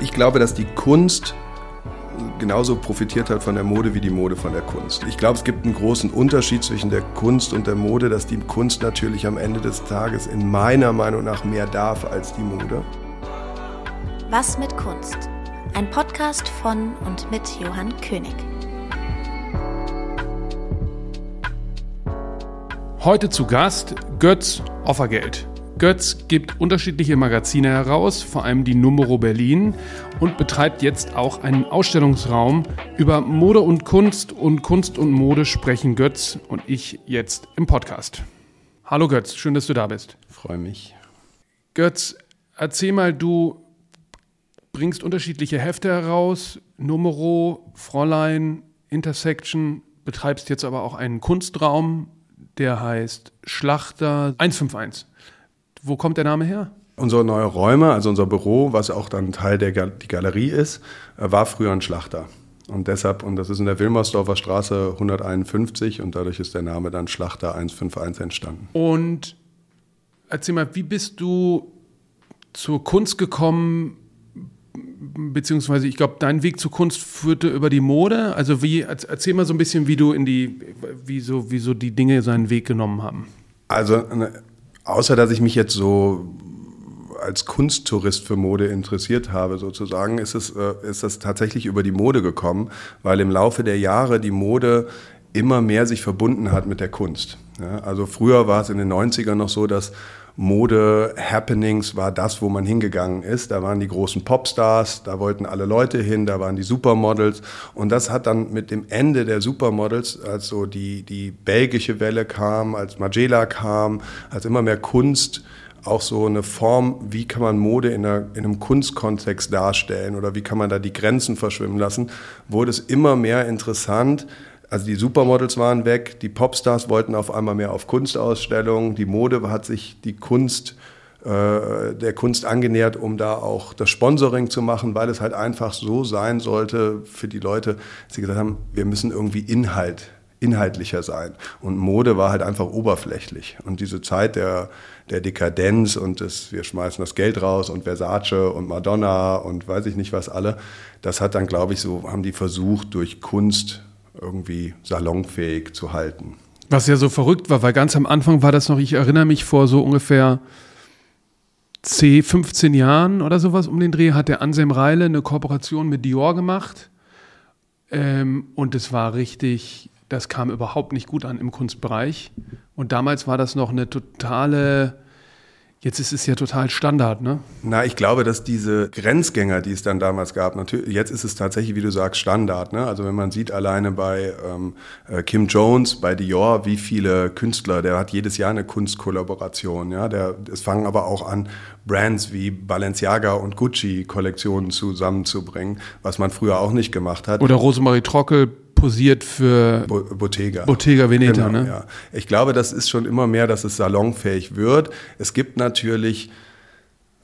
Ich glaube, dass die Kunst genauso profitiert hat von der Mode wie die Mode von der Kunst. Ich glaube, es gibt einen großen Unterschied zwischen der Kunst und der Mode, dass die Kunst natürlich am Ende des Tages in meiner Meinung nach mehr darf als die Mode. Was mit Kunst? Ein Podcast von und mit Johann König. Heute zu Gast Götz Offergeld. Götz gibt unterschiedliche Magazine heraus, vor allem die Numero Berlin und betreibt jetzt auch einen Ausstellungsraum. Über Mode und Kunst und Kunst und Mode sprechen Götz und ich jetzt im Podcast. Hallo Götz, schön, dass du da bist. Freue mich. Götz, erzähl mal, du bringst unterschiedliche Hefte heraus, Numero, Fräulein, Intersection, betreibst jetzt aber auch einen Kunstraum, der heißt Schlachter 151. Wo kommt der Name her? Unsere neue Räume, also unser Büro, was auch dann Teil der Gal die Galerie ist, äh, war früher ein Schlachter. Und deshalb, und das ist in der Wilmersdorfer Straße 151 und dadurch ist der Name dann Schlachter 151 entstanden. Und erzähl mal, wie bist du zur Kunst gekommen, beziehungsweise ich glaube, dein Weg zur Kunst führte über die Mode. Also wie, erzähl mal so ein bisschen, wie du in die, wie so, wie so die Dinge seinen Weg genommen haben. Also ne, außer dass ich mich jetzt so als Kunsttourist für Mode interessiert habe, sozusagen, ist es, äh, ist das tatsächlich über die Mode gekommen, weil im Laufe der Jahre die Mode immer mehr sich verbunden hat mit der Kunst. Ja, also früher war es in den 90ern noch so, dass Mode-Happenings war das, wo man hingegangen ist. Da waren die großen Popstars, da wollten alle Leute hin, da waren die Supermodels. Und das hat dann mit dem Ende der Supermodels, als so die, die belgische Welle kam, als Magela kam, als immer mehr Kunst auch so eine Form, wie kann man Mode in, einer, in, einem Kunstkontext darstellen oder wie kann man da die Grenzen verschwimmen lassen, wurde es immer mehr interessant, also die Supermodels waren weg, die Popstars wollten auf einmal mehr auf Kunstausstellungen, die Mode hat sich die Kunst äh, der Kunst angenähert, um da auch das Sponsoring zu machen, weil es halt einfach so sein sollte für die Leute, dass sie gesagt haben, wir müssen irgendwie Inhalt, inhaltlicher sein. Und Mode war halt einfach oberflächlich. Und diese Zeit der, der Dekadenz und das, wir schmeißen das Geld raus und Versace und Madonna und weiß ich nicht was alle, das hat dann, glaube ich, so, haben die versucht, durch Kunst irgendwie salonfähig zu halten. Was ja so verrückt war, weil ganz am Anfang war das noch, ich erinnere mich vor so ungefähr 10, 15 Jahren oder sowas um den Dreh, hat der Anselm Reile eine Kooperation mit Dior gemacht. Ähm, und es war richtig, das kam überhaupt nicht gut an im Kunstbereich. Und damals war das noch eine totale Jetzt ist es ja total Standard, ne? Na, ich glaube, dass diese Grenzgänger, die es dann damals gab, natürlich, jetzt ist es tatsächlich, wie du sagst, Standard. Ne? Also wenn man sieht alleine bei ähm, äh, Kim Jones, bei Dior, wie viele Künstler, der hat jedes Jahr eine Kunstkollaboration. Ja? Der, es fangen aber auch an, Brands wie Balenciaga und Gucci Kollektionen zusammenzubringen, was man früher auch nicht gemacht hat. Oder Rosemarie Trockel posiert für Bo Bottega. Bottega Veneta, genau, ne? Ja. Ich glaube, das ist schon immer mehr, dass es salonfähig wird. Es gibt natürlich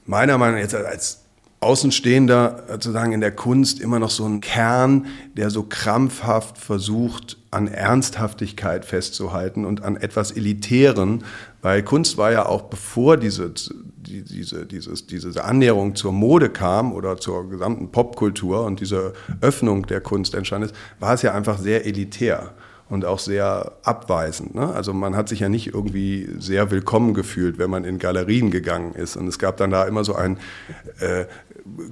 meiner Meinung nach jetzt als Außenstehender sozusagen in der Kunst immer noch so einen Kern, der so krampfhaft versucht, an Ernsthaftigkeit festzuhalten und an etwas Elitären, weil Kunst war ja auch bevor diese, diese, dieses, diese Annäherung zur Mode kam oder zur gesamten Popkultur und diese Öffnung der Kunst entstanden ist, war es ja einfach sehr elitär und auch sehr abweisend. Ne? Also man hat sich ja nicht irgendwie sehr willkommen gefühlt, wenn man in Galerien gegangen ist. Und es gab dann da immer so ein äh,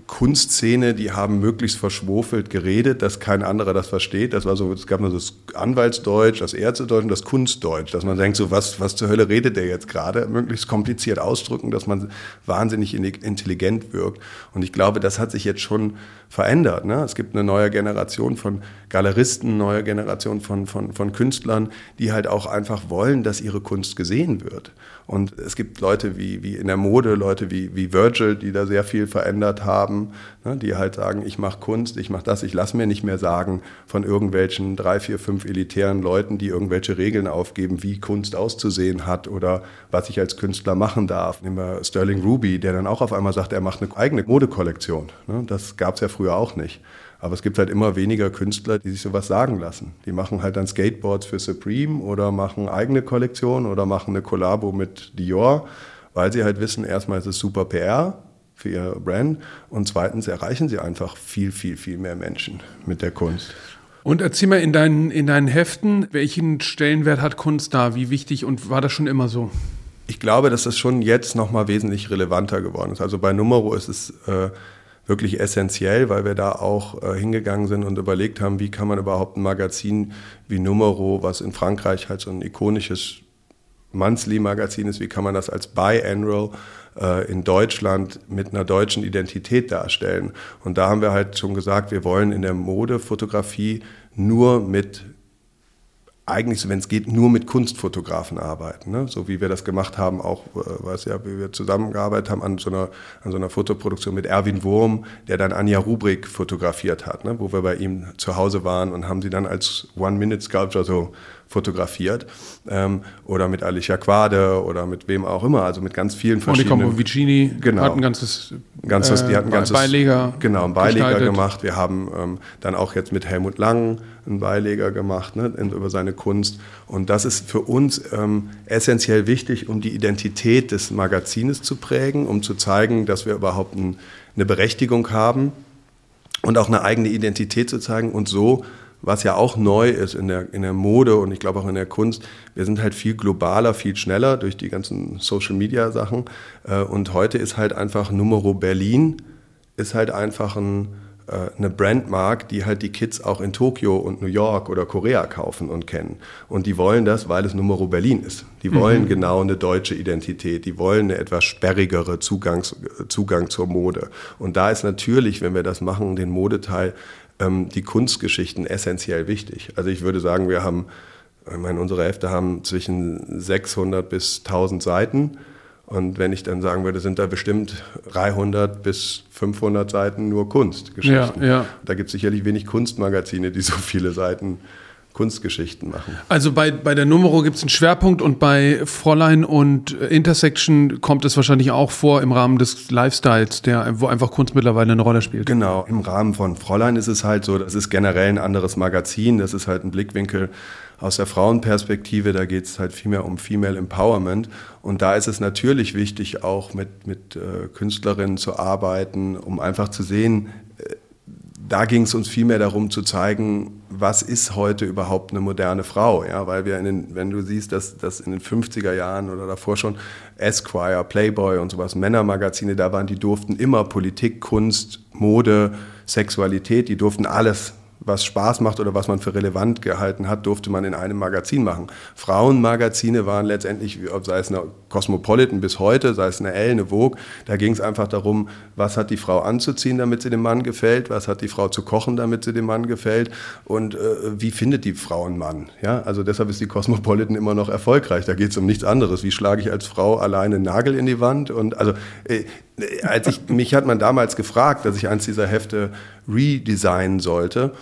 Kunstszene, die haben möglichst verschwofelt geredet, dass kein anderer das versteht. Das war so, es gab nur das Anwaltsdeutsch, das Ärztedeutsch und das Kunstdeutsch, dass man denkt, so was, was zur Hölle redet der jetzt gerade? Möglichst kompliziert ausdrücken, dass man wahnsinnig intelligent wirkt. Und ich glaube, das hat sich jetzt schon verändert. Ne? Es gibt eine neue Generation von Galeristen, neue Generation von, von, von Künstlern, die halt auch einfach wollen, dass ihre Kunst gesehen wird. Und es gibt Leute wie, wie in der Mode, Leute wie, wie Virgil, die da sehr viel verändert haben, ne, die halt sagen, ich mache Kunst, ich mache das, ich lasse mir nicht mehr sagen von irgendwelchen drei, vier, fünf elitären Leuten, die irgendwelche Regeln aufgeben, wie Kunst auszusehen hat oder was ich als Künstler machen darf. Nehmen wir Sterling Ruby, der dann auch auf einmal sagt, er macht eine eigene Modekollektion. Ne, das gab es ja früher auch nicht. Aber es gibt halt immer weniger Künstler, die sich sowas sagen lassen. Die machen halt dann Skateboards für Supreme oder machen eigene Kollektionen oder machen eine Kollabo mit Dior, weil sie halt wissen, erstmal ist es super PR für ihre Brand. Und zweitens erreichen sie einfach viel, viel, viel mehr Menschen mit der Kunst. Und erzähl mal in deinen, in deinen Heften, welchen Stellenwert hat Kunst da? Wie wichtig und war das schon immer so? Ich glaube, dass das schon jetzt nochmal wesentlich relevanter geworden ist. Also bei Numero ist es äh, wirklich essentiell, weil wir da auch äh, hingegangen sind und überlegt haben, wie kann man überhaupt ein Magazin wie Numero, was in Frankreich halt so ein ikonisches Monthly-Magazin ist, wie kann man das als Biannual äh, in Deutschland mit einer deutschen Identität darstellen. Und da haben wir halt schon gesagt, wir wollen in der Modefotografie nur mit eigentlich, wenn es geht, nur mit Kunstfotografen arbeiten. Ne? So wie wir das gemacht haben, auch, äh, was ja, wie wir zusammengearbeitet haben an so einer, an so einer Fotoproduktion mit Erwin Wurm, der dann Anja Rubrik fotografiert hat, ne? wo wir bei ihm zu Hause waren und haben sie dann als One-Minute-Sculpture so fotografiert. Ähm, oder mit Alicia Quade oder mit wem auch immer, also mit ganz vielen verschiedenen. Monica Vicini genau. hat ein ganzes, ganzes, die hat ein äh, ganzes Beileger, genau, ein Beileger gestaltet. gemacht. Wir haben ähm, dann auch jetzt mit Helmut Lang einen Beileger gemacht ne, über seine Kunst. Und das ist für uns ähm, essentiell wichtig, um die Identität des Magazines zu prägen, um zu zeigen, dass wir überhaupt ein, eine Berechtigung haben und auch eine eigene Identität zu zeigen und so was ja auch neu ist in der, in der Mode und ich glaube auch in der Kunst. Wir sind halt viel globaler, viel schneller durch die ganzen Social-Media-Sachen. Äh, und heute ist halt einfach Numero Berlin, ist halt einfach ein, äh, eine Brandmark, die halt die Kids auch in Tokio und New York oder Korea kaufen und kennen. Und die wollen das, weil es Numero Berlin ist. Die wollen mhm. genau eine deutsche Identität. Die wollen eine etwas sperrigere Zugangs, Zugang zur Mode. Und da ist natürlich, wenn wir das machen, den Modeteil ähm, die Kunstgeschichten essentiell wichtig. Also ich würde sagen, wir haben, ich meine, unsere Hefte haben zwischen 600 bis 1000 Seiten. Und wenn ich dann sagen würde, sind da bestimmt 300 bis 500 Seiten nur Kunstgeschichten. Ja, ja. Da gibt es sicherlich wenig Kunstmagazine, die so viele Seiten Kunstgeschichten machen. Also bei, bei der Numero gibt es einen Schwerpunkt und bei Fräulein und Intersection kommt es wahrscheinlich auch vor im Rahmen des Lifestyles, der, wo einfach Kunst mittlerweile eine Rolle spielt. Genau, im Rahmen von Fräulein ist es halt so, das ist generell ein anderes Magazin, das ist halt ein Blickwinkel aus der Frauenperspektive, da geht es halt viel mehr um Female Empowerment. Und da ist es natürlich wichtig, auch mit, mit äh, Künstlerinnen zu arbeiten, um einfach zu sehen, da ging es uns vielmehr darum zu zeigen, was ist heute überhaupt eine moderne Frau? Ja, weil wir in den, wenn du siehst, dass, dass in den 50er Jahren oder davor schon Esquire, Playboy und sowas, Männermagazine da waren, die durften immer Politik, Kunst, Mode, Sexualität, die durften alles was Spaß macht oder was man für relevant gehalten hat, durfte man in einem Magazin machen. Frauenmagazine waren letztendlich, sei es eine Cosmopolitan bis heute, sei es eine Elle, eine Vogue, da ging es einfach darum, was hat die Frau anzuziehen, damit sie dem Mann gefällt, was hat die Frau zu kochen, damit sie dem Mann gefällt und äh, wie findet die Frau einen Mann. Ja? Also deshalb ist die Cosmopolitan immer noch erfolgreich, da geht es um nichts anderes. Wie schlage ich als Frau alleine einen Nagel in die Wand? Und also äh, als ich, mich hat man damals gefragt, dass ich eins dieser Hefte redesignen sollte.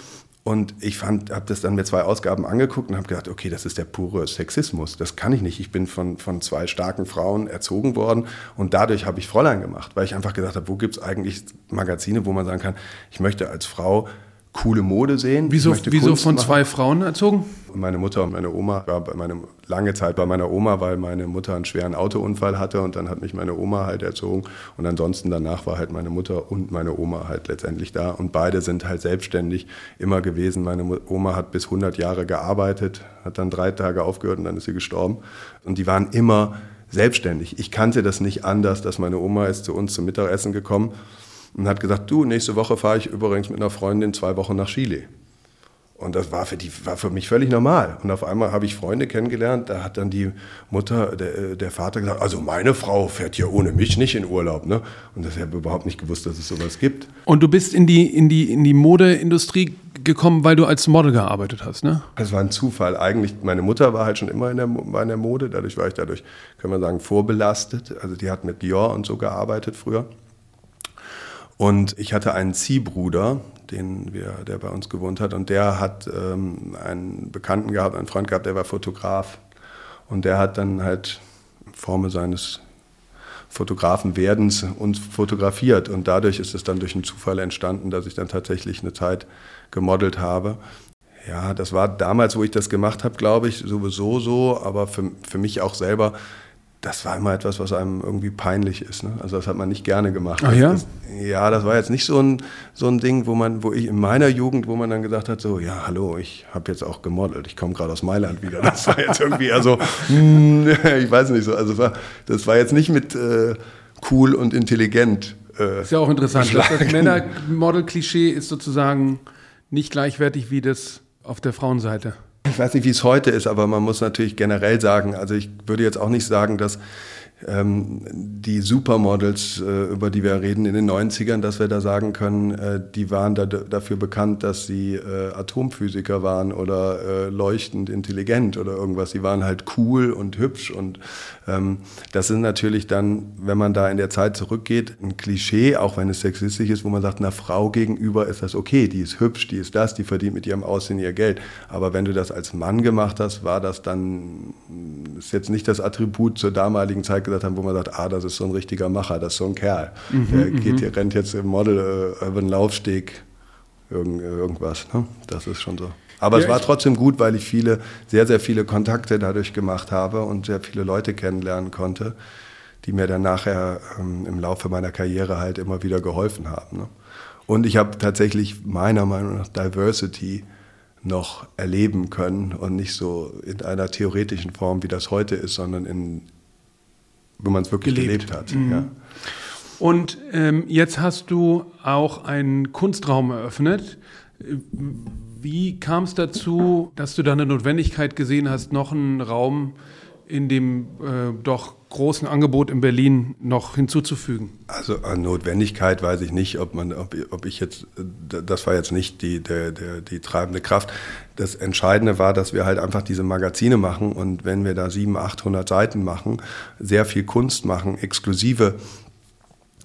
Und ich fand, habe das dann mir zwei Ausgaben angeguckt und habe gedacht, okay, das ist der pure Sexismus. Das kann ich nicht. Ich bin von, von zwei starken Frauen erzogen worden und dadurch habe ich Fräulein gemacht, weil ich einfach gesagt habe, wo gibt es eigentlich Magazine, wo man sagen kann, ich möchte als Frau coole Mode sehen. Wieso, wieso von machen. zwei Frauen erzogen? Meine Mutter und meine Oma war bei meine, lange Zeit bei meiner Oma, weil meine Mutter einen schweren Autounfall hatte und dann hat mich meine Oma halt erzogen und ansonsten danach war halt meine Mutter und meine Oma halt letztendlich da und beide sind halt selbstständig immer gewesen. Meine Oma hat bis 100 Jahre gearbeitet, hat dann drei Tage aufgehört und dann ist sie gestorben und die waren immer selbstständig. Ich kannte das nicht anders, dass meine Oma ist zu uns zum Mittagessen gekommen und hat gesagt, du, nächste Woche fahre ich übrigens mit einer Freundin zwei Wochen nach Chile. Und das war für, die, war für mich völlig normal. Und auf einmal habe ich Freunde kennengelernt, da hat dann die Mutter, der, der Vater gesagt, also meine Frau fährt hier ohne mich nicht in Urlaub. Ne? Und das habe überhaupt nicht gewusst, dass es sowas gibt. Und du bist in die, in die, in die Modeindustrie gekommen, weil du als Model gearbeitet hast, ne? Das war ein Zufall. Eigentlich, meine Mutter war halt schon immer in der, war in der Mode, dadurch war ich dadurch, können wir sagen, vorbelastet. Also die hat mit Dior und so gearbeitet früher. Und ich hatte einen Ziehbruder, den wir, der bei uns gewohnt hat, und der hat ähm, einen Bekannten gehabt, einen Freund gehabt, der war Fotograf. Und der hat dann halt in Form seines Fotografenwerdens uns fotografiert. Und dadurch ist es dann durch einen Zufall entstanden, dass ich dann tatsächlich eine Zeit gemodelt habe. Ja, das war damals, wo ich das gemacht habe, glaube ich, sowieso so, aber für, für mich auch selber das war immer etwas, was einem irgendwie peinlich ist. Ne? Also das hat man nicht gerne gemacht. Ach ja? Das, ja, das war jetzt nicht so ein, so ein Ding, wo man, wo ich in meiner Jugend, wo man dann gesagt hat, so, ja, hallo, ich habe jetzt auch gemodelt, ich komme gerade aus Mailand wieder. Das war jetzt irgendwie eher so, hm, ich weiß nicht so, also das war, das war jetzt nicht mit äh, cool und intelligent. Äh, ist ja auch interessant. Das, das Männermodel-Klischee ist sozusagen nicht gleichwertig wie das auf der Frauenseite. Ich weiß nicht, wie es heute ist, aber man muss natürlich generell sagen, also ich würde jetzt auch nicht sagen, dass die Supermodels, äh, über die wir reden in den 90ern, dass wir da sagen können, äh, die waren da, dafür bekannt, dass sie äh, Atomphysiker waren oder leuchtend intelligent oder irgendwas. Sie waren halt cool und hübsch und ähm, das ist natürlich dann, wenn man da in der Zeit zurückgeht, ein Klischee, auch wenn es sexistisch ist, wo man sagt, einer Frau gegenüber ist das okay, die ist hübsch, die ist das, die verdient mit ihrem Aussehen ihr Geld. Aber wenn du das als Mann gemacht hast, war das dann, ist jetzt nicht das Attribut zur damaligen Zeit gesagt haben, wo man sagt, ah, das ist so ein richtiger Macher, das ist so ein Kerl. Mhm, der geht mhm. hier, rennt jetzt im Model äh, über den Laufsteg, irgend, irgendwas. Ne? Das ist schon so. Aber ja, es war trotzdem gut, weil ich viele, sehr, sehr viele Kontakte dadurch gemacht habe und sehr viele Leute kennenlernen konnte, die mir dann nachher ähm, im Laufe meiner Karriere halt immer wieder geholfen haben. Ne? Und ich habe tatsächlich meiner Meinung nach Diversity noch erleben können und nicht so in einer theoretischen Form, wie das heute ist, sondern in, wo man es wirklich gelebt, gelebt hat. Mhm. Ja. Und ähm, jetzt hast du auch einen Kunstraum eröffnet. Wie kam es dazu, dass du da eine Notwendigkeit gesehen hast, noch einen Raum in dem äh, doch großen Angebot in Berlin noch hinzuzufügen? Also an Notwendigkeit weiß ich nicht, ob man, ob, ob ich jetzt, das war jetzt nicht die, der, der, die treibende Kraft. Das Entscheidende war, dass wir halt einfach diese Magazine machen und wenn wir da 700, 800 Seiten machen, sehr viel Kunst machen, exklusive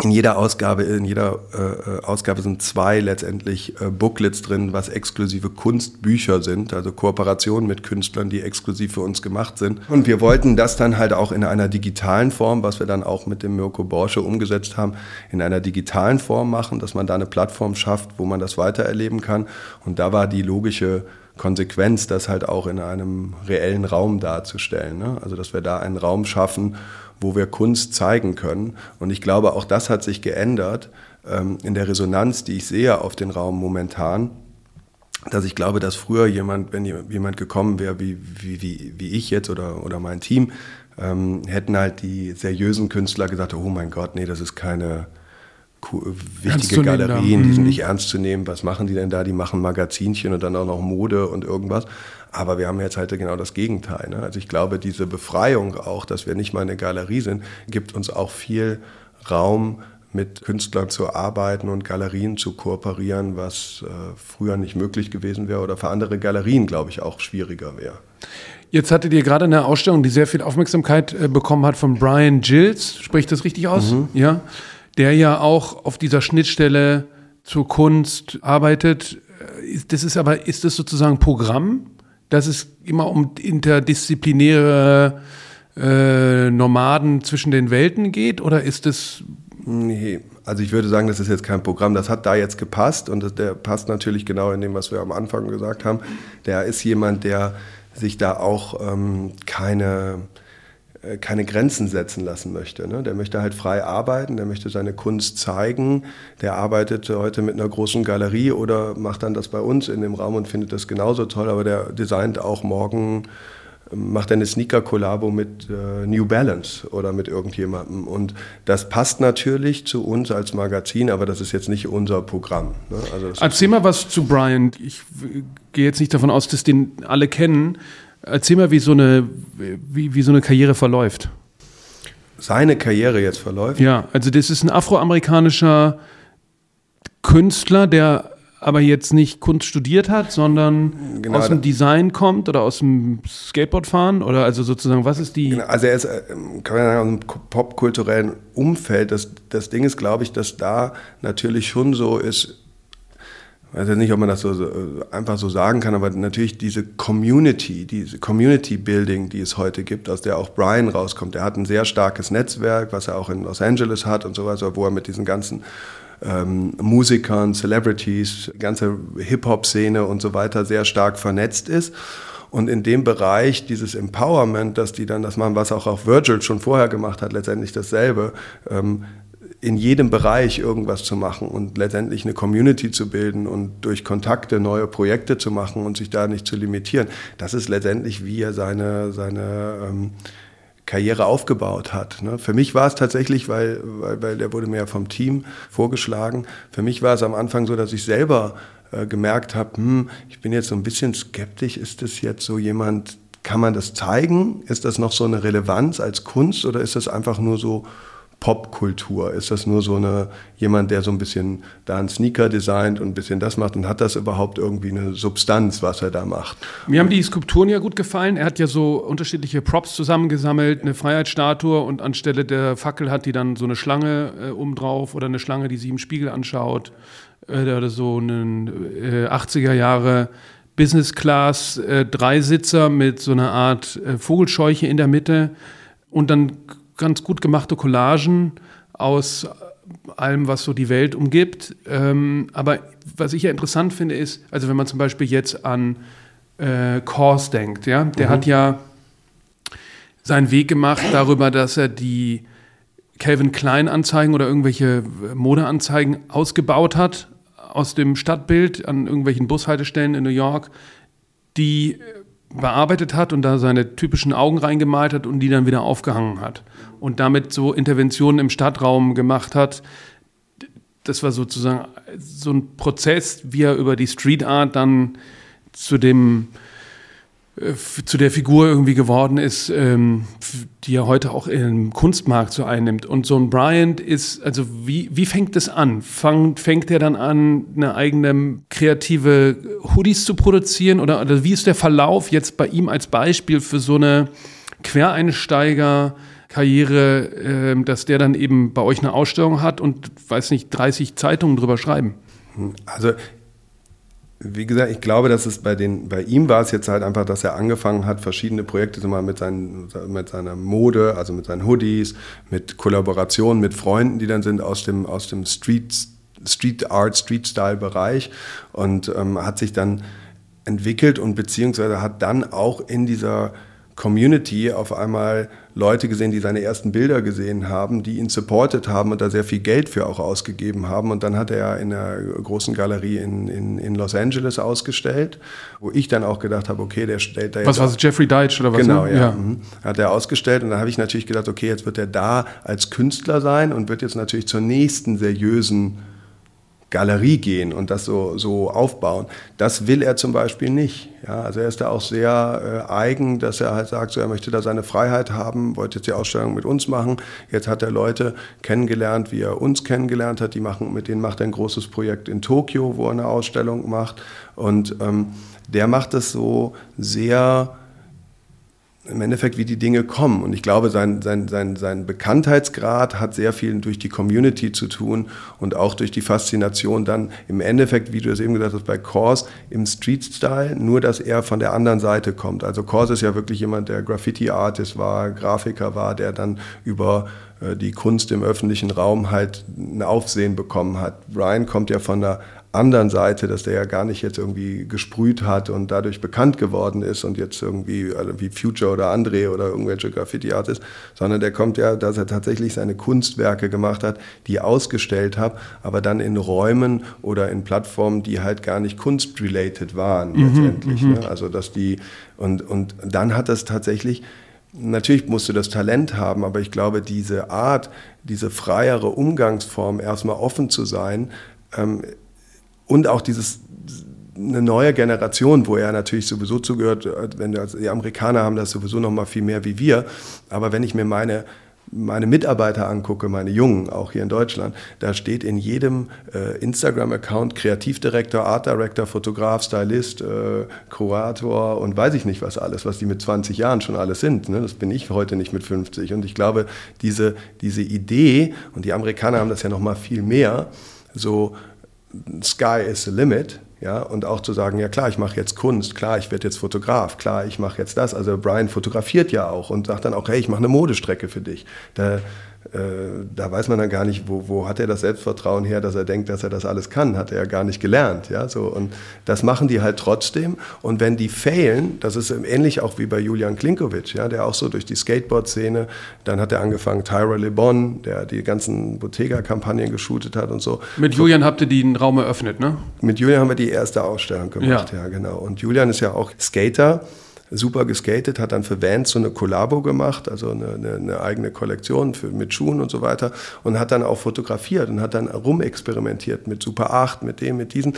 in jeder Ausgabe, in jeder äh, Ausgabe sind zwei letztendlich äh, Booklets drin, was exklusive Kunstbücher sind, also Kooperationen mit Künstlern, die exklusiv für uns gemacht sind. Und wir wollten das dann halt auch in einer digitalen Form, was wir dann auch mit dem Mirko Borsche umgesetzt haben, in einer digitalen Form machen, dass man da eine Plattform schafft, wo man das weitererleben kann. Und da war die logische Konsequenz, das halt auch in einem reellen Raum darzustellen. Ne? Also dass wir da einen Raum schaffen, wo wir Kunst zeigen können. Und ich glaube, auch das hat sich geändert ähm, in der Resonanz, die ich sehe auf den Raum momentan. Dass ich glaube, dass früher jemand, wenn jemand gekommen wäre, wie, wie, wie, wie ich jetzt oder, oder mein Team, ähm, hätten halt die seriösen Künstler gesagt, oh mein Gott, nee, das ist keine, wichtige Galerien, die sind mhm. nicht ernst zu nehmen. Was machen die denn da? Die machen Magazinchen und dann auch noch Mode und irgendwas. Aber wir haben jetzt halt genau das Gegenteil. Ne? Also ich glaube, diese Befreiung auch, dass wir nicht mal eine Galerie sind, gibt uns auch viel Raum, mit Künstlern zu arbeiten und Galerien zu kooperieren, was äh, früher nicht möglich gewesen wäre oder für andere Galerien, glaube ich, auch schwieriger wäre. Jetzt hattet ihr gerade eine Ausstellung, die sehr viel Aufmerksamkeit äh, bekommen hat von Brian Gills. Spricht das richtig aus? Mhm. Ja der ja auch auf dieser Schnittstelle zur Kunst arbeitet. Das ist aber, ist das sozusagen Programm, dass es immer um interdisziplinäre äh, Nomaden zwischen den Welten geht oder ist es Nee, also ich würde sagen, das ist jetzt kein Programm. Das hat da jetzt gepasst und das, der passt natürlich genau in dem, was wir am Anfang gesagt haben. Der ist jemand, der sich da auch ähm, keine keine Grenzen setzen lassen möchte. Ne? Der möchte halt frei arbeiten, der möchte seine Kunst zeigen. Der arbeitet heute mit einer großen Galerie oder macht dann das bei uns in dem Raum und findet das genauso toll, aber der designt auch morgen macht eine Sneaker-Kollabo mit äh, New Balance oder mit irgendjemandem. Und das passt natürlich zu uns als Magazin, aber das ist jetzt nicht unser Programm. Ne? Also Erzähl mal was zu Brian. Ich gehe jetzt nicht davon aus, dass den alle kennen. Erzähl mal, wie so eine, wie, wie so eine Karriere verläuft. Seine Karriere jetzt verläuft? Ja, also das ist ein afroamerikanischer Künstler, der aber jetzt nicht Kunst studiert hat, sondern genau, aus dem Design kommt oder aus dem Skateboardfahren oder also sozusagen, was ist die? Genau, also er ist, äh, kann man sagen, aus einem popkulturellen Umfeld. Das, das Ding ist, glaube ich, dass da natürlich schon so ist, ich weiß nicht, ob man das so, so, einfach so sagen kann, aber natürlich diese Community, diese Community Building, die es heute gibt, aus der auch Brian rauskommt. Er hat ein sehr starkes Netzwerk, was er auch in Los Angeles hat und so weiter, wo er mit diesen ganzen ähm, Musikern, Celebrities, ganze Hip-Hop-Szene und so weiter sehr stark vernetzt ist. Und in dem Bereich dieses Empowerment, dass die dann das machen, was auch auf Virgil schon vorher gemacht hat, letztendlich dasselbe, ähm, in jedem Bereich irgendwas zu machen und letztendlich eine Community zu bilden und durch Kontakte neue Projekte zu machen und sich da nicht zu limitieren. Das ist letztendlich, wie er seine, seine ähm, Karriere aufgebaut hat. Ne? Für mich war es tatsächlich, weil, weil, weil der wurde mir ja vom Team vorgeschlagen, für mich war es am Anfang so, dass ich selber äh, gemerkt habe, hm, ich bin jetzt so ein bisschen skeptisch, ist das jetzt so jemand, kann man das zeigen? Ist das noch so eine Relevanz als Kunst oder ist das einfach nur so Popkultur? Ist das nur so eine, jemand, der so ein bisschen da einen Sneaker designt und ein bisschen das macht und hat das überhaupt irgendwie eine Substanz, was er da macht? Mir haben die Skulpturen ja gut gefallen. Er hat ja so unterschiedliche Props zusammengesammelt, eine Freiheitsstatue und anstelle der Fackel hat die dann so eine Schlange äh, oben drauf oder eine Schlange, die sie im Spiegel anschaut. Äh, oder so einen äh, 80er Jahre Business Class äh, Dreisitzer mit so einer Art äh, Vogelscheuche in der Mitte und dann ganz gut gemachte Collagen aus allem, was so die Welt umgibt. Ähm, aber was ich ja interessant finde, ist, also wenn man zum Beispiel jetzt an äh, Kors denkt, ja, der mhm. hat ja seinen Weg gemacht darüber, dass er die Calvin Klein Anzeigen oder irgendwelche Modeanzeigen ausgebaut hat aus dem Stadtbild an irgendwelchen Bushaltestellen in New York, die bearbeitet hat und da seine typischen Augen reingemalt hat und die dann wieder aufgehangen hat und damit so Interventionen im Stadtraum gemacht hat. Das war sozusagen so ein Prozess, wie er über die Street Art dann zu dem äh, zu der Figur irgendwie geworden ist, ähm, die er heute auch im Kunstmarkt so einnimmt. Und so ein Bryant ist, also wie, wie fängt es an? Fang, fängt er dann an, eine eigene kreative Hoodies zu produzieren? Oder, oder wie ist der Verlauf jetzt bei ihm als Beispiel für so eine Quereinsteiger- Karriere, äh, dass der dann eben bei euch eine Ausstellung hat und, weiß nicht, 30 Zeitungen drüber schreiben? Also wie gesagt, ich glaube, dass es bei, den, bei ihm war es jetzt halt einfach, dass er angefangen hat, verschiedene Projekte zu machen mit, seinen, mit seiner Mode, also mit seinen Hoodies, mit Kollaborationen mit Freunden, die dann sind aus dem, aus dem Street, Street Art, Street Style Bereich und ähm, hat sich dann entwickelt und beziehungsweise hat dann auch in dieser Community auf einmal Leute gesehen, die seine ersten Bilder gesehen haben, die ihn supportet haben und da sehr viel Geld für auch ausgegeben haben. Und dann hat er in einer großen Galerie in, in, in Los Angeles ausgestellt, wo ich dann auch gedacht habe, okay, der stellt da jetzt. Was war es, Jeffrey Deitch oder was? Genau, ne? ja. ja. Mhm. Hat er ausgestellt und dann habe ich natürlich gedacht, okay, jetzt wird er da als Künstler sein und wird jetzt natürlich zur nächsten seriösen Galerie gehen und das so, so aufbauen. Das will er zum Beispiel nicht. Ja, also er ist da auch sehr äh, eigen, dass er halt sagt, so, er möchte da seine Freiheit haben, wollte jetzt die Ausstellung mit uns machen. Jetzt hat er Leute kennengelernt, wie er uns kennengelernt hat. Die machen, mit denen macht er ein großes Projekt in Tokio, wo er eine Ausstellung macht. Und ähm, der macht das so sehr im Endeffekt, wie die Dinge kommen. Und ich glaube, sein, sein, sein, sein Bekanntheitsgrad hat sehr viel durch die Community zu tun und auch durch die Faszination dann im Endeffekt, wie du es eben gesagt hast, bei Kors im Street-Style, nur dass er von der anderen Seite kommt. Also Kors ist ja wirklich jemand, der Graffiti-Artist war, Grafiker war, der dann über äh, die Kunst im öffentlichen Raum halt ein Aufsehen bekommen hat. Brian kommt ja von der anderen Seite, dass der ja gar nicht jetzt irgendwie gesprüht hat und dadurch bekannt geworden ist und jetzt irgendwie also wie Future oder André oder irgendwelche Graffiti-Artists, sondern der kommt ja, dass er tatsächlich seine Kunstwerke gemacht hat, die ausgestellt hat, aber dann in Räumen oder in Plattformen, die halt gar nicht kunstrelated waren mhm, letztendlich. Mhm, ne? Also dass die und, und dann hat das tatsächlich Natürlich musst du das Talent haben, aber ich glaube, diese Art, diese freiere Umgangsform, erstmal offen zu sein, ähm, und auch dieses eine neue Generation, wo er natürlich sowieso zugehört, wenn also die Amerikaner haben das sowieso noch mal viel mehr wie wir, aber wenn ich mir meine meine Mitarbeiter angucke, meine Jungen, auch hier in Deutschland, da steht in jedem äh, Instagram-Account Kreativdirektor, Art Director, Fotograf, Stylist, äh, Kurator und weiß ich nicht was alles, was die mit 20 Jahren schon alles sind. Ne? Das bin ich heute nicht mit 50. Und ich glaube, diese, diese Idee, und die Amerikaner haben das ja noch mal viel mehr, so Sky is the limit. Ja, und auch zu sagen, ja klar, ich mache jetzt Kunst, klar, ich werde jetzt Fotograf, klar, ich mache jetzt das. Also Brian fotografiert ja auch und sagt dann auch, hey, ich mache eine Modestrecke für dich. Da, äh, da weiß man dann gar nicht, wo, wo hat er das Selbstvertrauen her, dass er denkt, dass er das alles kann, hat er ja gar nicht gelernt. Ja? So, und das machen die halt trotzdem. Und wenn die failen, das ist ähnlich auch wie bei Julian Klinkovic, ja, der auch so durch die Skateboard-Szene, dann hat er angefangen, Tyra Le Bon, der die ganzen Bottega-Kampagnen geshootet hat und so. Mit Julian habt ihr den Raum eröffnet, ne? Mit Julian haben wir die erste Ausstellung gemacht, ja, ja genau. Und Julian ist ja auch Skater super geskatet, hat dann für Vans so eine Kollabo gemacht, also eine, eine, eine eigene Kollektion für, mit Schuhen und so weiter und hat dann auch fotografiert und hat dann rumexperimentiert mit Super 8, mit dem, mit diesen.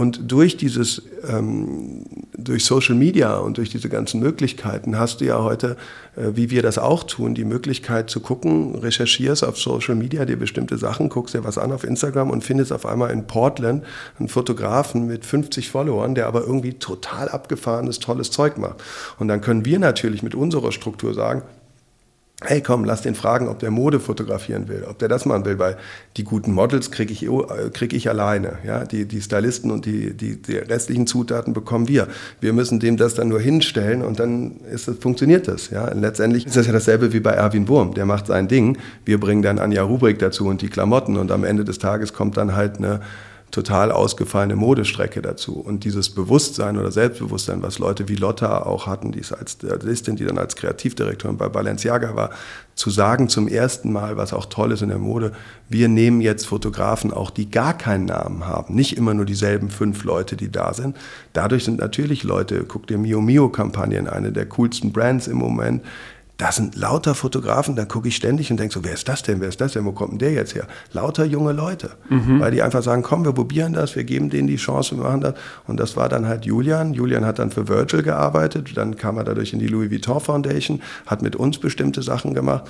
Und durch dieses, ähm, durch Social Media und durch diese ganzen Möglichkeiten hast du ja heute, äh, wie wir das auch tun, die Möglichkeit zu gucken, recherchierst auf Social Media dir bestimmte Sachen, guckst dir was an auf Instagram und findest auf einmal in Portland einen Fotografen mit 50 Followern, der aber irgendwie total abgefahrenes, tolles Zeug macht. Und dann können wir natürlich mit unserer Struktur sagen, hey komm, lass den fragen, ob der Mode fotografieren will, ob der das machen will, weil die guten Models kriege ich, äh, krieg ich alleine. Ja? Die, die Stylisten und die, die, die restlichen Zutaten bekommen wir. Wir müssen dem das dann nur hinstellen und dann ist das, funktioniert das. Ja? Letztendlich ist das ja dasselbe wie bei Erwin Wurm. Der macht sein Ding, wir bringen dann Anja Rubrik dazu und die Klamotten und am Ende des Tages kommt dann halt eine total ausgefallene Modestrecke dazu. Und dieses Bewusstsein oder Selbstbewusstsein, was Leute wie Lotta auch hatten, die ist als Stylistin, die dann als Kreativdirektorin bei Balenciaga war, zu sagen zum ersten Mal, was auch toll ist in der Mode, wir nehmen jetzt Fotografen auch, die gar keinen Namen haben. Nicht immer nur dieselben fünf Leute, die da sind. Dadurch sind natürlich Leute, guck dir Mio Mio Kampagnen, eine der coolsten Brands im Moment, da sind lauter Fotografen, da gucke ich ständig und denke so, wer ist das denn, wer ist das denn, wo kommt denn der jetzt her? Lauter junge Leute, mhm. weil die einfach sagen, komm, wir probieren das, wir geben denen die Chance, wir machen das. Und das war dann halt Julian. Julian hat dann für Virgil gearbeitet, dann kam er dadurch in die Louis Vuitton Foundation, hat mit uns bestimmte Sachen gemacht.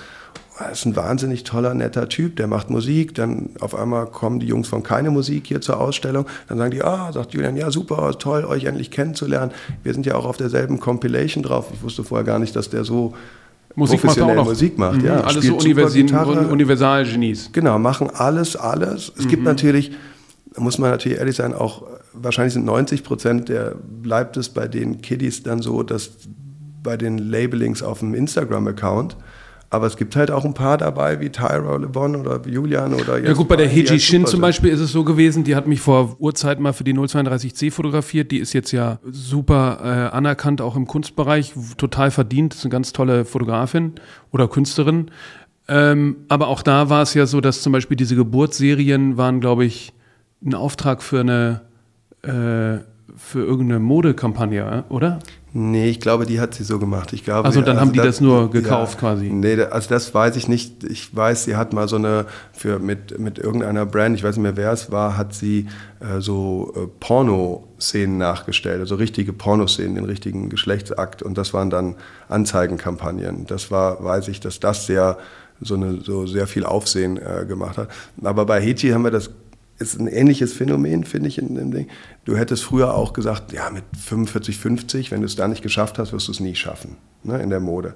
Er ist ein wahnsinnig toller, netter Typ, der macht Musik, dann auf einmal kommen die Jungs von Keine Musik hier zur Ausstellung, dann sagen die, ah, sagt Julian, ja super, toll, euch endlich kennenzulernen. Wir sind ja auch auf derselben Compilation drauf. Ich wusste vorher gar nicht, dass der so Musik macht auch noch. Musik macht. Mhm, ja, alles so Universalgenies. Genau, machen alles, alles. Es mhm. gibt natürlich, muss man natürlich ehrlich sein, auch wahrscheinlich sind 90 Prozent der bleibt es bei den Kiddies dann so, dass bei den Labelings auf dem Instagram-Account aber es gibt halt auch ein paar dabei, wie Tyra LeBon oder Julian oder Ja gut, bei der Heiji Shin zum Beispiel ist es so gewesen, die hat mich vor Urzeit mal für die 032C fotografiert. Die ist jetzt ja super äh, anerkannt, auch im Kunstbereich, total verdient, ist eine ganz tolle Fotografin oder Künstlerin. Ähm, aber auch da war es ja so, dass zum Beispiel diese Geburtsserien waren, glaube ich, ein Auftrag für eine äh, für irgendeine Modekampagne, oder? Nee, ich glaube, die hat sie so gemacht. Ich glaube, also dann also haben die das, das nur gekauft ja, quasi. Nee, also das weiß ich nicht. Ich weiß, sie hat mal so eine für mit mit irgendeiner Brand, ich weiß nicht mehr wer es war, hat sie äh, so äh, Porno-Szenen nachgestellt, also richtige Pornoszenen, den richtigen Geschlechtsakt und das waren dann Anzeigenkampagnen. Das war, weiß ich, dass das sehr so eine so sehr viel Aufsehen äh, gemacht hat. Aber bei Hechi haben wir das ist ein ähnliches Phänomen, finde ich, in dem Ding. Du hättest früher auch gesagt, ja, mit 45, 50, wenn du es da nicht geschafft hast, wirst du es nie schaffen, ne, in der Mode.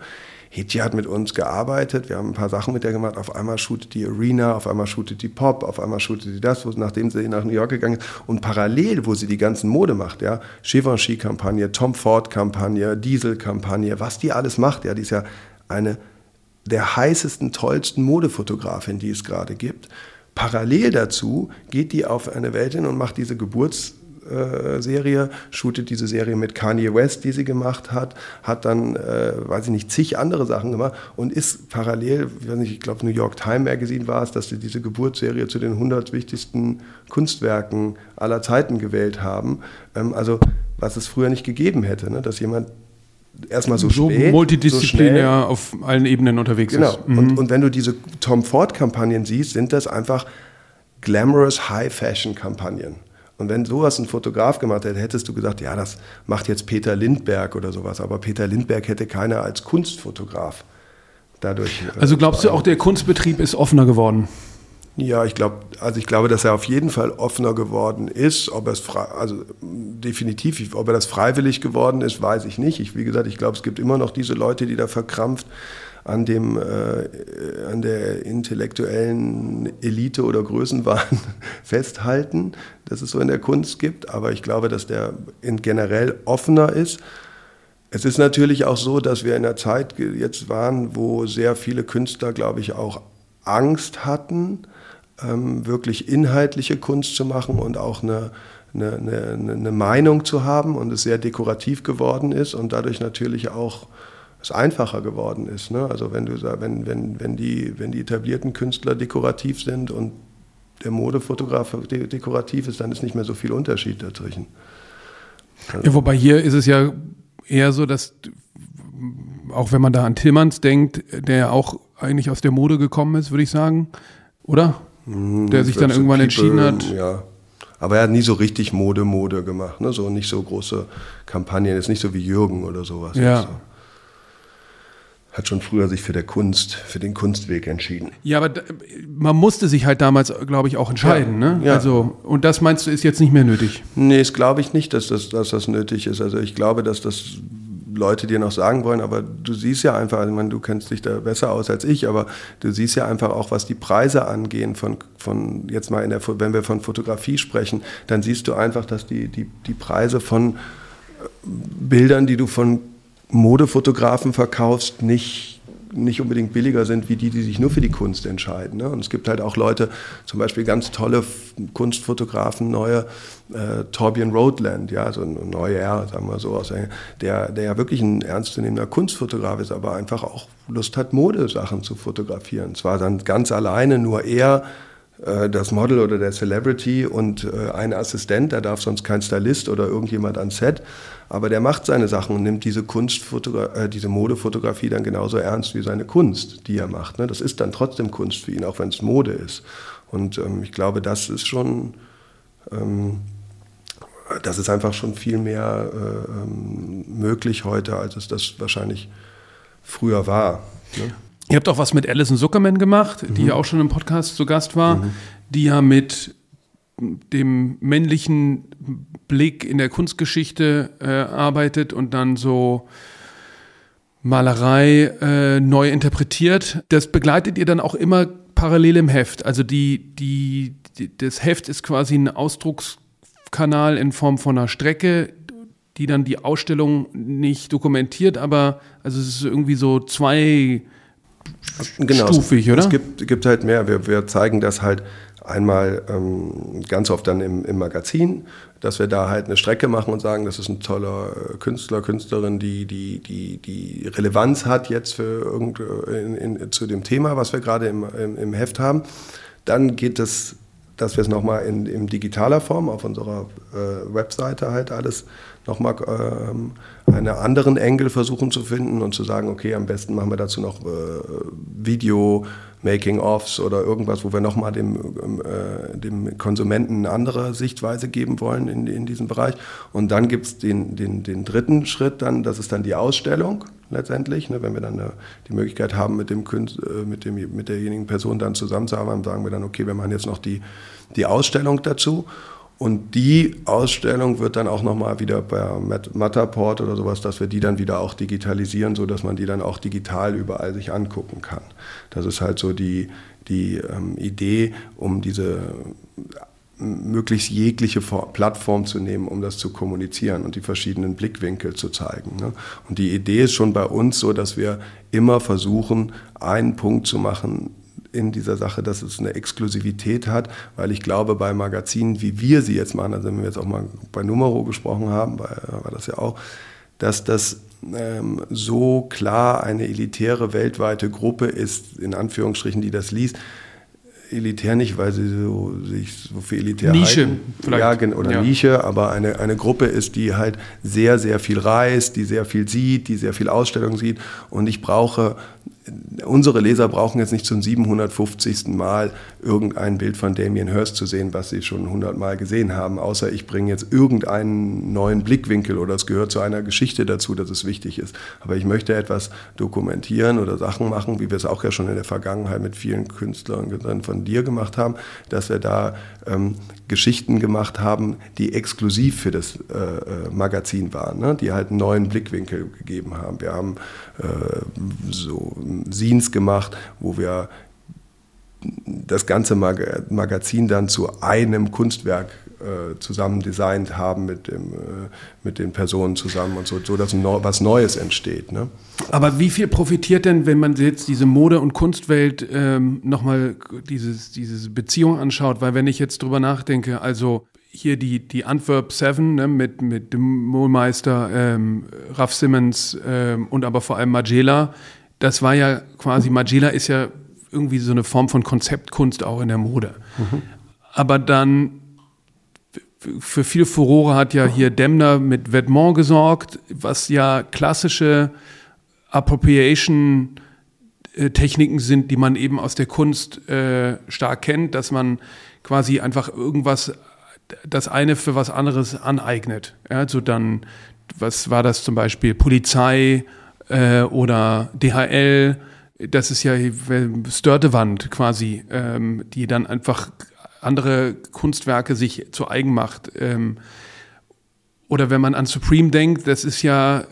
Hitchi hat mit uns gearbeitet, wir haben ein paar Sachen mit der gemacht. Auf einmal shootet die Arena, auf einmal shootet die Pop, auf einmal shootet die das, nachdem sie nach New York gegangen ist. Und parallel, wo sie die ganzen Mode macht, ja, Givenchy-Kampagne, Tom Ford-Kampagne, Diesel-Kampagne, was die alles macht, ja, die ist ja eine der heißesten, tollsten Modefotografin, die es gerade gibt. Parallel dazu geht die auf eine Welt hin und macht diese Geburtsserie, shootet diese Serie mit Kanye West, die sie gemacht hat, hat dann, äh, weiß ich nicht, zig andere Sachen gemacht und ist parallel, ich weiß nicht, ich glaube New York Time Magazine war es, dass sie diese Geburtsserie zu den 100 wichtigsten Kunstwerken aller Zeiten gewählt haben. Ähm, also was es früher nicht gegeben hätte, ne? dass jemand erstmal so, so spät, multidisziplinär so auf allen Ebenen unterwegs genau. ist. Genau. Mhm. Und, und wenn du diese Tom Ford-Kampagnen siehst, sind das einfach glamorous High-Fashion-Kampagnen. Und wenn sowas ein Fotograf gemacht hätte, hättest du gesagt, ja, das macht jetzt Peter Lindberg oder sowas. Aber Peter Lindberg hätte keiner als Kunstfotograf dadurch. Äh, also glaubst du auch, der Kunstbetrieb ist offener geworden? Ja, ich glaube, also ich glaube, dass er auf jeden Fall offener geworden ist. Ob er es frei, also definitiv, ob er das freiwillig geworden ist, weiß ich nicht. Ich, wie gesagt, ich glaube, es gibt immer noch diese Leute, die da verkrampft an dem, äh, an der intellektuellen Elite oder Größenwahn festhalten, dass es so in der Kunst gibt. Aber ich glaube, dass der in generell offener ist. Es ist natürlich auch so, dass wir in einer Zeit jetzt waren, wo sehr viele Künstler, glaube ich, auch Angst hatten, ähm, wirklich inhaltliche Kunst zu machen und auch eine, eine, eine, eine, Meinung zu haben und es sehr dekorativ geworden ist und dadurch natürlich auch es einfacher geworden ist. Ne? Also wenn du wenn, wenn, wenn, die, wenn die etablierten Künstler dekorativ sind und der Modefotograf dekorativ ist, dann ist nicht mehr so viel Unterschied dazwischen. Also ja, wobei hier ist es ja eher so, dass auch wenn man da an Tillmanns denkt, der auch eigentlich aus der Mode gekommen ist, würde ich sagen, oder? Der sich dann irgendwann People, entschieden hat. Ja. Aber er hat nie so richtig Mode, Mode gemacht, ne? So nicht so große Kampagnen, ist nicht so wie Jürgen oder sowas. Ja. Also hat schon früher sich für der Kunst, für den Kunstweg entschieden. Ja, aber man musste sich halt damals, glaube ich, auch entscheiden. Ja, ne? ja. Also, und das meinst du, ist jetzt nicht mehr nötig? Nee, das glaube ich nicht, dass das, dass das nötig ist. Also ich glaube, dass das Leute dir noch sagen wollen, aber du siehst ja einfach, ich meine, du kennst dich da besser aus als ich, aber du siehst ja einfach auch, was die Preise angehen von, von jetzt mal in der, wenn wir von Fotografie sprechen, dann siehst du einfach, dass die, die, die Preise von äh, Bildern, die du von Modefotografen verkaufst, nicht nicht unbedingt billiger sind wie die, die sich nur für die Kunst entscheiden. Ne? Und es gibt halt auch Leute, zum Beispiel ganz tolle Kunstfotografen, neue äh, Torbjörn Roadland, ja, so ein neuer, sagen wir so aus, der, der ja wirklich ein ernstzunehmender Kunstfotograf ist, aber einfach auch Lust hat, Modesachen zu fotografieren. Zwar dann ganz alleine, nur er äh, das Model oder der Celebrity und äh, ein Assistent, da darf sonst kein Stylist oder irgendjemand ans Set. Aber der macht seine Sachen und nimmt diese Kunstfotogra äh, diese Modefotografie dann genauso ernst wie seine Kunst, die er macht. Ne? Das ist dann trotzdem Kunst für ihn, auch wenn es Mode ist. Und ähm, ich glaube, das ist schon, ähm, das ist einfach schon viel mehr äh, ähm, möglich heute, als es das wahrscheinlich früher war. Ne? Ihr habt auch was mit Alison Zuckerman gemacht, die mhm. ja auch schon im Podcast zu Gast war, mhm. die ja mit dem männlichen Blick in der Kunstgeschichte äh, arbeitet und dann so Malerei äh, neu interpretiert. Das begleitet ihr dann auch immer parallel im Heft. Also die, die, die, das Heft ist quasi ein Ausdruckskanal in Form von einer Strecke, die dann die Ausstellung nicht dokumentiert, aber also es ist irgendwie so zwei genau, stufig, oder? Es gibt, gibt halt mehr. Wir, wir zeigen das halt Einmal ähm, ganz oft dann im, im, Magazin, dass wir da halt eine Strecke machen und sagen, das ist ein toller äh, Künstler, Künstlerin, die, die, die, die Relevanz hat jetzt für irgend, in, in, zu dem Thema, was wir gerade im, im, im, Heft haben. Dann geht es, dass wir es nochmal in, in digitaler Form auf unserer äh, Webseite halt alles nochmal ähm, einen anderen Engel versuchen zu finden und zu sagen, okay, am besten machen wir dazu noch äh, Video, Making-ofs oder irgendwas, wo wir nochmal dem, äh, dem Konsumenten eine andere Sichtweise geben wollen in, in diesem Bereich. Und dann gibt es den, den, den dritten Schritt, dann, das ist dann die Ausstellung letztendlich. Ne, wenn wir dann eine, die Möglichkeit haben, mit, dem Künst, äh, mit, dem, mit derjenigen Person dann zusammenzuarbeiten, sagen wir dann, okay, wir machen jetzt noch die, die Ausstellung dazu. Und die Ausstellung wird dann auch nochmal wieder bei Matterport oder sowas, dass wir die dann wieder auch digitalisieren, sodass man die dann auch digital überall sich angucken kann. Das ist halt so die, die ähm, Idee, um diese möglichst jegliche Plattform zu nehmen, um das zu kommunizieren und die verschiedenen Blickwinkel zu zeigen. Ne? Und die Idee ist schon bei uns so, dass wir immer versuchen, einen Punkt zu machen, in dieser Sache, dass es eine Exklusivität hat, weil ich glaube, bei Magazinen, wie wir sie jetzt machen, also wenn wir jetzt auch mal bei Numero gesprochen haben, war das ja auch, dass das ähm, so klar eine elitäre weltweite Gruppe ist, in Anführungsstrichen, die das liest, elitär nicht, weil sie so, sich so für elitär Nische halten. vielleicht. Ja, oder ja. Nische, aber eine, eine Gruppe ist, die halt sehr, sehr viel reist, die sehr viel sieht, die sehr viel Ausstellung sieht. Und ich brauche unsere Leser brauchen jetzt nicht zum 750. Mal irgendein Bild von Damien Hirst zu sehen, was sie schon 100 Mal gesehen haben, außer ich bringe jetzt irgendeinen neuen Blickwinkel oder es gehört zu einer Geschichte dazu, dass es wichtig ist. Aber ich möchte etwas dokumentieren oder Sachen machen, wie wir es auch ja schon in der Vergangenheit mit vielen Künstlern von dir gemacht haben, dass wir da ähm, Geschichten gemacht haben, die exklusiv für das äh, äh Magazin waren, ne? die halt einen neuen Blickwinkel gegeben haben. Wir haben äh, so Scenes gemacht, wo wir das ganze Magazin dann zu einem Kunstwerk äh, zusammen designt haben mit, dem, äh, mit den Personen zusammen und so, so dass Neu was Neues entsteht. Ne? Aber wie viel profitiert denn, wenn man jetzt diese Mode- und Kunstwelt ähm, nochmal dieses, diese Beziehung anschaut? Weil wenn ich jetzt drüber nachdenke, also hier die, die Antwerp Seven ne, mit, mit dem Mohlmeister ähm, Raff Simmons ähm, und aber vor allem Magela, das war ja quasi, Magela ist ja irgendwie so eine Form von Konzeptkunst auch in der Mode. Mhm. Aber dann für viel Furore hat ja hier Demner mit Vetements gesorgt, was ja klassische Appropriation Techniken sind, die man eben aus der Kunst äh, stark kennt, dass man quasi einfach irgendwas, das eine für was anderes aneignet. Also dann, was war das zum Beispiel, Polizei äh, oder DHL, das ist ja Störtewand quasi, ähm, die dann einfach andere Kunstwerke sich zu eigen macht. Ähm, oder wenn man an Supreme denkt, das ist ja äh,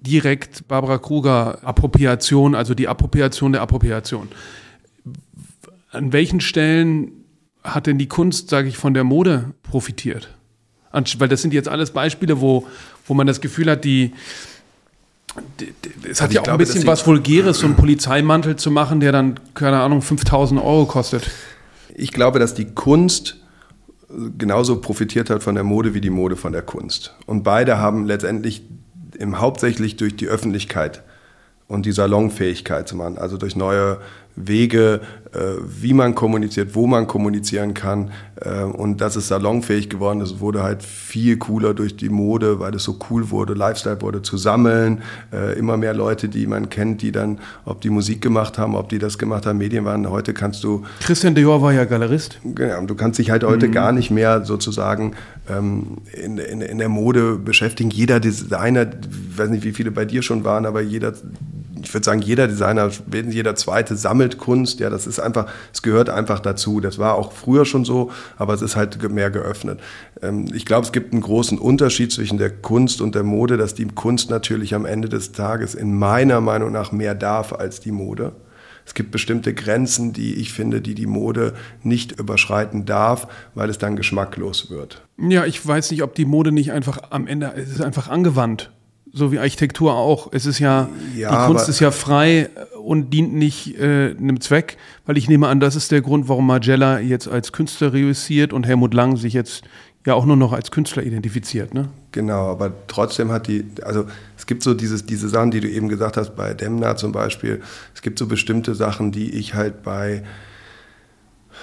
direkt Barbara Kruger Appropriation, also die Appropriation der Appropriation. An welchen Stellen hat denn die Kunst, sage ich, von der Mode profitiert? Weil das sind jetzt alles Beispiele, wo, wo man das Gefühl hat, die, es hat also ja auch glaube, ein bisschen was Vulgäres, so einen Polizeimantel zu machen, der dann, keine Ahnung, 5000 Euro kostet. Ich glaube, dass die Kunst genauso profitiert hat von der Mode wie die Mode von der Kunst. Und beide haben letztendlich im, hauptsächlich durch die Öffentlichkeit und die Salonfähigkeit zu machen, also durch neue Wege, äh, wie man kommuniziert, wo man kommunizieren kann. Äh, und das ist salonfähig geworden. Es wurde halt viel cooler durch die Mode, weil es so cool wurde, Lifestyle wurde zu sammeln. Äh, immer mehr Leute, die man kennt, die dann, ob die Musik gemacht haben, ob die das gemacht haben, Medien waren. Heute kannst du. Christian Dior war ja Galerist. Genau, du kannst dich halt heute mhm. gar nicht mehr sozusagen ähm, in, in, in der Mode beschäftigen. Jeder Designer, ich weiß nicht, wie viele bei dir schon waren, aber jeder ich würde sagen, jeder Designer, jeder zweite sammelt Kunst. Ja, das ist einfach, es gehört einfach dazu. Das war auch früher schon so, aber es ist halt mehr geöffnet. Ähm, ich glaube, es gibt einen großen Unterschied zwischen der Kunst und der Mode, dass die Kunst natürlich am Ende des Tages in meiner Meinung nach mehr darf als die Mode. Es gibt bestimmte Grenzen, die ich finde, die die Mode nicht überschreiten darf, weil es dann geschmacklos wird. Ja, ich weiß nicht, ob die Mode nicht einfach am Ende, es ist einfach angewandt so wie Architektur auch. Es ist ja, ja die Kunst ist ja frei und dient nicht äh, einem Zweck, weil ich nehme an, das ist der Grund, warum Magella jetzt als Künstler reüssiert und Helmut Lang sich jetzt ja auch nur noch als Künstler identifiziert, ne? Genau, aber trotzdem hat die, also es gibt so dieses, diese Sachen, die du eben gesagt hast, bei Demna zum Beispiel, es gibt so bestimmte Sachen, die ich halt bei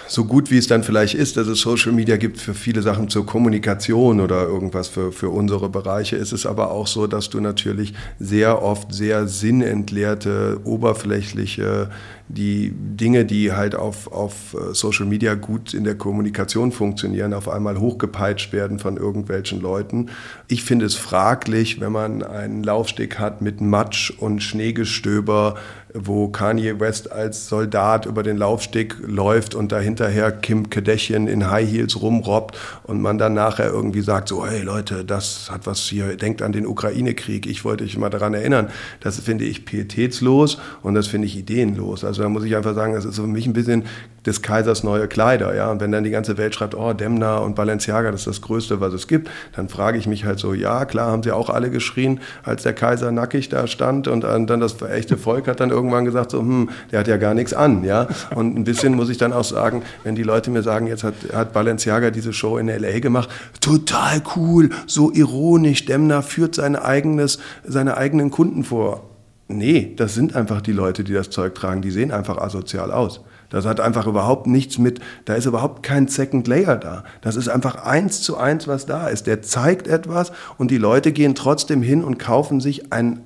so gut wie es dann vielleicht ist, dass es Social Media gibt für viele Sachen zur Kommunikation oder irgendwas für, für unsere Bereiche, ist es aber auch so, dass du natürlich sehr oft sehr sinnentleerte, oberflächliche die Dinge, die halt auf, auf äh, Social Media gut in der Kommunikation funktionieren, auf einmal hochgepeitscht werden von irgendwelchen Leuten. Ich finde es fraglich, wenn man einen Laufsteg hat mit Matsch und Schneegestöber, wo Kanye West als Soldat über den Laufsteg läuft und dahinterher Kim Kardashian in High Heels rumrobbt und man dann nachher irgendwie sagt, so, hey Leute, das hat was hier, denkt an den Ukraine-Krieg, ich wollte euch mal daran erinnern. Das finde ich pietätslos und das finde ich ideenlos. Also also da muss ich einfach sagen, das ist für mich ein bisschen des Kaisers neue Kleider. Ja? Und wenn dann die ganze Welt schreibt, oh, Demna und Balenciaga, das ist das Größte, was es gibt, dann frage ich mich halt so, ja, klar, haben sie auch alle geschrien, als der Kaiser nackig da stand und dann das echte Volk hat dann irgendwann gesagt, so, hm, der hat ja gar nichts an. Ja? Und ein bisschen muss ich dann auch sagen, wenn die Leute mir sagen, jetzt hat, hat Balenciaga diese Show in L.A. gemacht, total cool, so ironisch, Demna führt seine, eigenes, seine eigenen Kunden vor. Nee, das sind einfach die Leute, die das Zeug tragen. Die sehen einfach asozial aus. Das hat einfach überhaupt nichts mit, da ist überhaupt kein Second Layer da. Das ist einfach eins zu eins, was da ist. Der zeigt etwas und die Leute gehen trotzdem hin und kaufen sich ein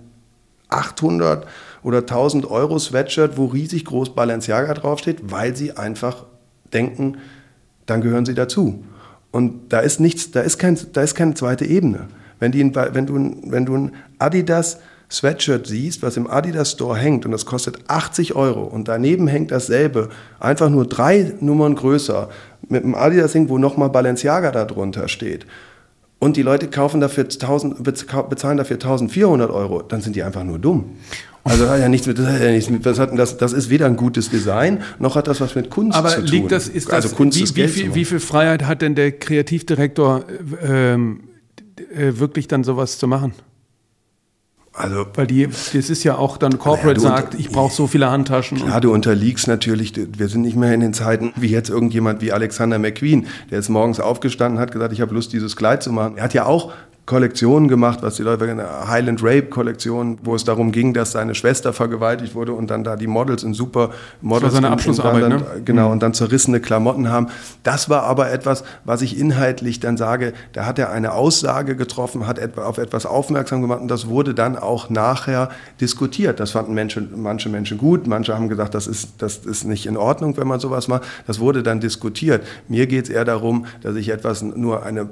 800 oder 1000 Euro Sweatshirt, wo riesig groß Balenciaga draufsteht, weil sie einfach denken, dann gehören sie dazu. Und da ist nichts, da ist, kein, da ist keine zweite Ebene. Wenn, die, wenn, du, wenn du ein Adidas Sweatshirt siehst, was im Adidas Store hängt und das kostet 80 Euro und daneben hängt dasselbe, einfach nur drei Nummern größer, mit einem Adidas-Ding, wo nochmal Balenciaga darunter steht. und die Leute kaufen dafür 1000, bezahlen dafür 1400 Euro, dann sind die einfach nur dumm. Also hat ja nichts mit, das, hat ja nichts mit was hat das, das ist weder ein gutes Design, noch hat das was mit Kunst Aber zu tun. liegt das, ist das, also Kunst wie, ist wie, viel, wie viel Freiheit hat denn der Kreativdirektor, ähm, äh, wirklich dann sowas zu machen? Also Weil die, das ist ja auch dann Corporate du sagt, ich brauche so viele Handtaschen. Klar, du unterliegst natürlich, wir sind nicht mehr in den Zeiten wie jetzt irgendjemand wie Alexander McQueen, der ist morgens aufgestanden hat gesagt, ich habe Lust, dieses Kleid zu machen. Er hat ja auch Kollektionen gemacht, was die Leute eine Highland Rape Kollektion, wo es darum ging, dass seine Schwester vergewaltigt wurde und dann da die Models in super Models seine in- in Abschlussarbeit, dann, ne? genau und dann zerrissene Klamotten haben. Das war aber etwas, was ich inhaltlich dann sage, da hat er eine Aussage getroffen, hat auf etwas aufmerksam gemacht und das wurde dann auch nachher diskutiert. Das fanden Menschen, manche Menschen gut, manche haben gesagt, das ist, das ist nicht in Ordnung, wenn man sowas macht. Das wurde dann diskutiert. Mir geht es eher darum, dass ich etwas nur eine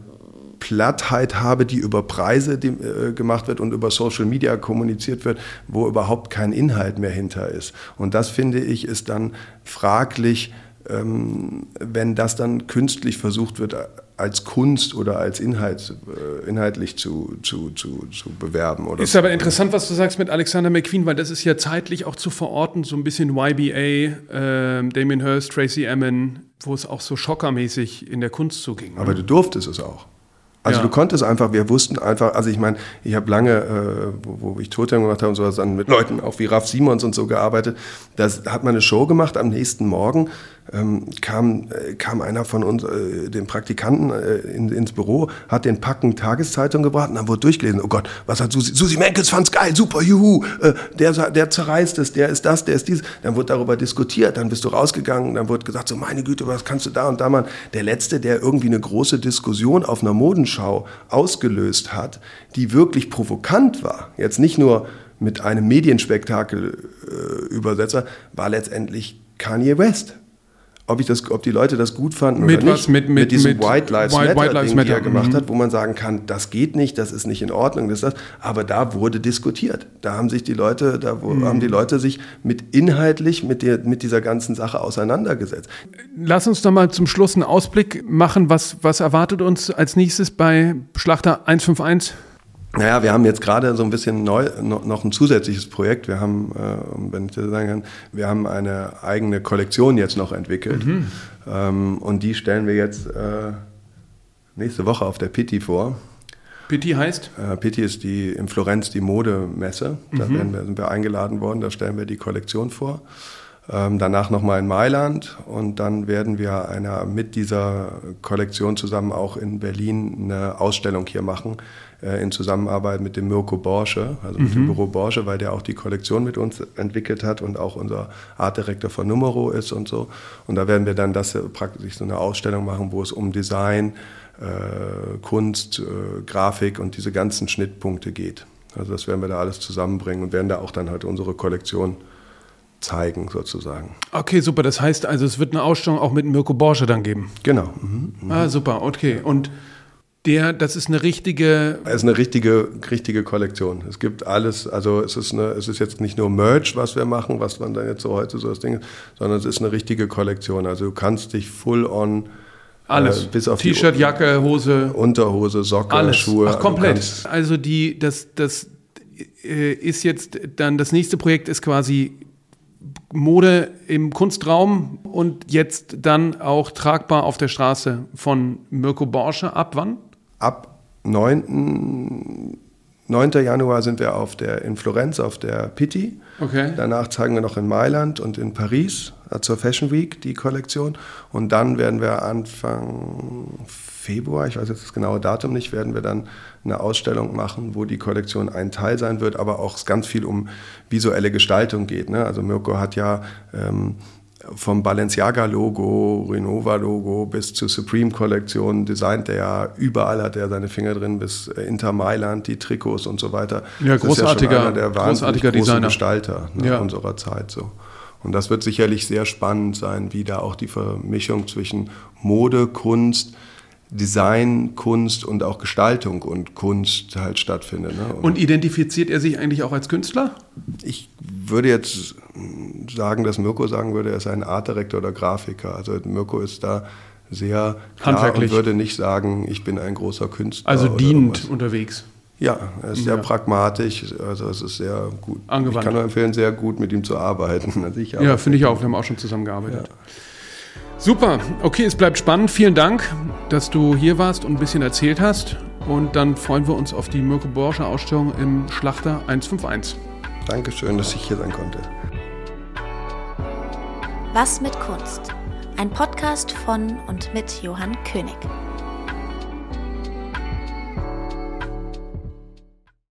Plattheit habe, die über Preise die, äh, gemacht wird und über Social Media kommuniziert wird, wo überhaupt kein Inhalt mehr hinter ist. Und das finde ich ist dann fraglich, ähm, wenn das dann künstlich versucht wird, als Kunst oder als Inhalt, äh, inhaltlich zu, zu, zu, zu bewerben. Oder Ist aber interessant, was du sagst mit Alexander McQueen, weil das ist ja zeitlich auch zu verorten, so ein bisschen YBA, ähm, Damien Hirst, Tracy Emin, wo es auch so schockermäßig in der Kunst zuging. ne? Aber du durftest es auch. Also Ja. du konntest einfach, wir wussten einfach, also ich meine, ich habe lange, äh, wo, wo ich Totem gemacht habe und sowas, dann mit Leuten auch wie Ralf Simons und so gearbeitet. Das hat man eine Show gemacht am nächsten Morgen. Ähm, kam, äh, kam einer von uns, äh, den Praktikanten äh, in, ins Büro, hat den Packen Tageszeitung gebracht und dann wurde durchgelesen, oh Gott, was hat Susi, Susi Menkels fand's geil, super, juhu, äh, der, der zerreißt es, der ist das, der ist dies. Dann wurde darüber diskutiert, dann bist du rausgegangen, dann wurde gesagt, so meine Güte, was kannst du da und da machen. Der Letzte, der irgendwie eine große Diskussion auf einer Modenschau ausgelöst hat, die wirklich provokant war, jetzt nicht nur mit einem Medienspektakel äh, Übersetzer, war letztendlich Kanye West. Ob, ich das, ob die Leute das gut fanden Mit oder was? nicht, Mit- mit- diesem mit White Lives White- Matter, White Lives Ding, die er Matter, gemacht mhm. hat, wo man sagen kann, das geht nicht, das ist nicht in Ordnung, das das. Aber da wurde diskutiert. Da haben sich die Leute, da Mhm. haben die Leute sich mit inhaltlich mit, der, mit dieser ganzen Sache auseinandergesetzt. Lass uns doch mal zum Schluss einen Ausblick machen. Was, was erwartet uns als nächstes bei Schlachter 151? Naja, wir haben jetzt gerade so ein bisschen neu, noch, ein zusätzliches Projekt. Wir haben, äh, wenn ich das sagen kann, wir haben eine eigene Kollektion jetzt noch entwickelt. Ähm, und die stellen wir jetzt äh, nächste Woche auf der Pitti vor. Pitti heißt? Äh, Pitti ist die in Florenz die Modemesse. Da werden wir, sind wir eingeladen worden, da stellen wir die Kollektion vor. Ähm, danach nochmal in Mailand und dann werden wir einer, mit dieser Kollektion zusammen auch in Berlin eine Ausstellung hier machen, äh, in Zusammenarbeit mit dem Mirko Borsche, also mit dem Büro Borsche, weil der auch die Kollektion mit uns entwickelt hat und auch unser Artdirektor von Numero ist und so. Und da werden wir dann das praktisch so eine Ausstellung machen, wo es um Design, äh, Kunst, äh, Grafik und diese ganzen Schnittpunkte geht. Also das werden wir da alles zusammenbringen und werden da auch dann halt unsere Kollektion zeigen sozusagen. Okay, super. Das heißt also, es wird eine Ausstellung auch mit Mirko Borsche dann geben. Genau. Mhm. Ah, super. Okay. Und der, das ist eine richtige. Es ist eine richtige, richtige Kollektion. Es gibt alles, also es ist, eine, es ist jetzt nicht nur Merch, was wir machen, was man dann jetzt so heute so das Ding ist, sondern es ist eine richtige Kollektion. Also du kannst dich full on Alles. äh, bis auf T-Shirt, Jacke, Hose. Unterhose, Socke, Alles. Schuhe. Ach, komplett. Also die, das, das äh, ist jetzt dann, das nächste Projekt ist quasi Mode im Kunstraum und jetzt dann auch tragbar auf der Straße von Mirko Borsche. Ab wann? Ab 9. 9. Januar sind wir auf der, in Florenz auf der Pitti. Okay. Danach zeigen wir noch in Mailand und in Paris äh, zur Fashion Week die Kollektion. Und dann werden wir Anfang Februar, ich weiß jetzt das genaue Datum nicht, werden wir dann eine Ausstellung machen, wo die Kollektion ein Teil sein wird, aber auch ganz viel um visuelle Gestaltung geht. Ne? Also Mirko hat ja ähm, vom Balenciaga-Logo, Renova-Logo bis zur Supreme-Kollektion designt er ja, überall hat er seine Finger drin, bis äh, Inter Mailand, die Trikots und so weiter. Ja, Das großartiger- einer der großartiger Designer. Gestalter ne, Ja. unserer Zeit so. Und das wird sicherlich sehr spannend sein, wie da auch die Vermischung zwischen Mode, Kunst, Design, Kunst und auch Gestaltung und Kunst halt stattfindet. Ne? Und identifiziert er sich eigentlich auch als Künstler? ich würde jetzt sagen, dass Mirko sagen würde, er ist ein Artdirektor oder Grafiker. Also Mirko ist da sehr klar und würde nicht sagen, ich bin ein großer Künstler. Also dienend unterwegs. Ja, er ist sehr ja. pragmatisch, also es ist sehr gut. Angewandt. Ich kann nur empfehlen, sehr gut mit ihm zu arbeiten. Also ja, finde ich auch. Wir haben auch schon zusammengearbeitet. Ja. Super, okay, es bleibt spannend. Vielen Dank, dass du hier warst und ein bisschen erzählt hast. Und dann freuen wir uns auf die Mirko Borsche Ausstellung im Schlachter 151. Dankeschön, dass ich hier sein konnte. Was mit Kunst? Ein Podcast von und mit Johann König.